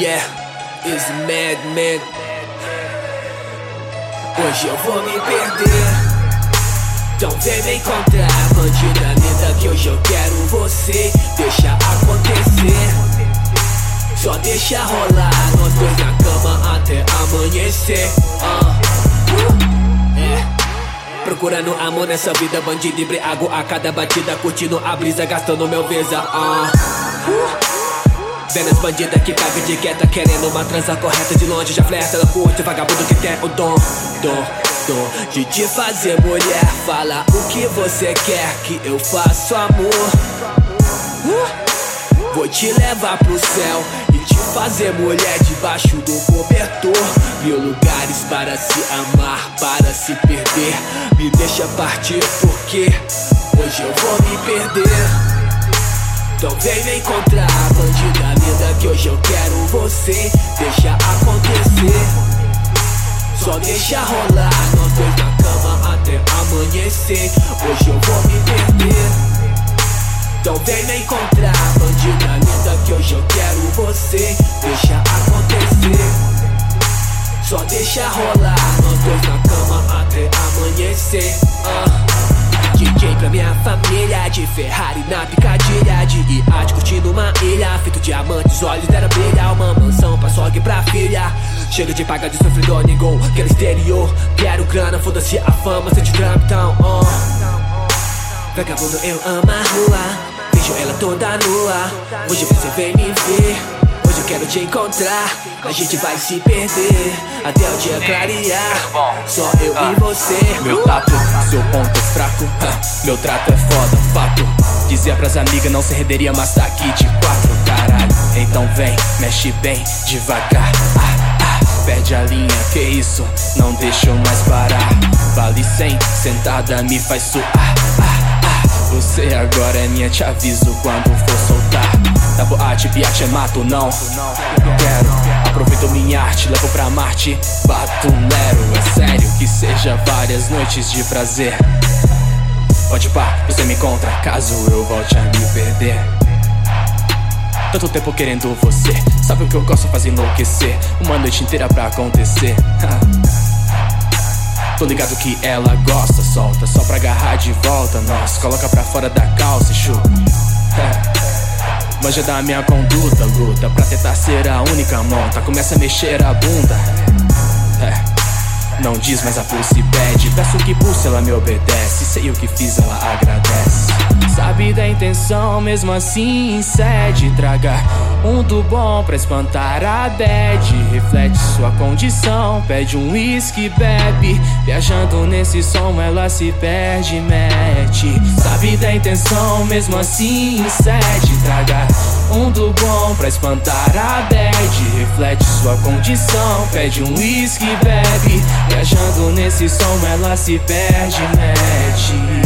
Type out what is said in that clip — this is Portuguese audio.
Yeah, is madman. Hoje eu vou me perder. Então vem me encontrar, bandida linda, que hoje eu quero você. Deixa acontecer. Só deixa rolar, nós dois na cama até amanhecer. Uh. Procurando amor nessa vida, bandido embriago a cada batida, curtindo a brisa, gastando meu visa. Uh. Vendo as bandidas que pega de quieta Querendo uma transa correta de longe. Já flerta, ela curte vagabundo que tem o dom Dom, dom de te fazer mulher. Fala o que você quer que eu faço amor. Uh, Vou te levar pro céu E te fazer mulher debaixo do cobertor. Mil lugares para se amar, para se perder. Me deixa partir porque Hoje eu vou me perder então vem me encontrar, bandida linda, que hoje eu quero você. Deixa acontecer, só deixa rolar. Nós dois na cama até amanhecer. Hoje eu vou me perder. Então vem me encontrar, bandida linda, que hoje eu quero você. Deixa acontecer, só deixa rolar. Nós dois na cama até amanhecer. Uh. DJ pra minha família De Ferrari na picadilha De iate curtindo uma ilha Feito diamantes, olhos dela brilha Uma mansão pra sogra e pra filha Chega de pagar de sofredor, ninguém Quero exterior, quero grana Foda-se a fama, sente drama, então oh. Vagabundo eu amo a rua Vejo ela toda nua Hoje você vem me ver Hoje eu quero te encontrar, a gente vai se perder até o dia clarear. Só eu e você. Meu tato, seu ponto é fraco. Meu trato é foda, fato. Dizia pras amigas não se renderia, mas tá aqui de quatro, caralho. Então vem, mexe bem, devagar. Ah, ah, perde a linha, que isso, não deixa eu mais parar. Vale sem, sentada me faz suar. Ah, ah, você agora é minha, te aviso quando for soltar. Da boate, piate é mato, não Quero, aproveito minha arte, levo pra Marte Bato lero, é sério Que seja várias noites de prazer Pode pá, você me encontra. Caso eu volte a me perder. Tanto tempo querendo você. Sabe o que eu gosto fazer enlouquecer. Uma noite inteira pra acontecer. Tô ligado que ela gosta Solta. Só pra agarrar de volta Nós coloca pra fora da calça e chupa. Manja da minha conduta, luta pra tentar ser a única monta. Começa a mexer a bunda. É, não diz, mas a pulse pede. Peço que pulse, ela me obedece. Sei o que fiz, ela agradece. Sabe da intenção, mesmo assim cede. Traga um do bom pra espantar a bad. Reflete sua condição, pede um whisky, bebe. Viajando nesse som, ela se perde, mete. Sabe da intenção, mesmo assim cede. Traga um do bom pra espantar a bad. Reflete sua condição, pede um whisky, bebe. Viajando nesse som, ela se perde, mete.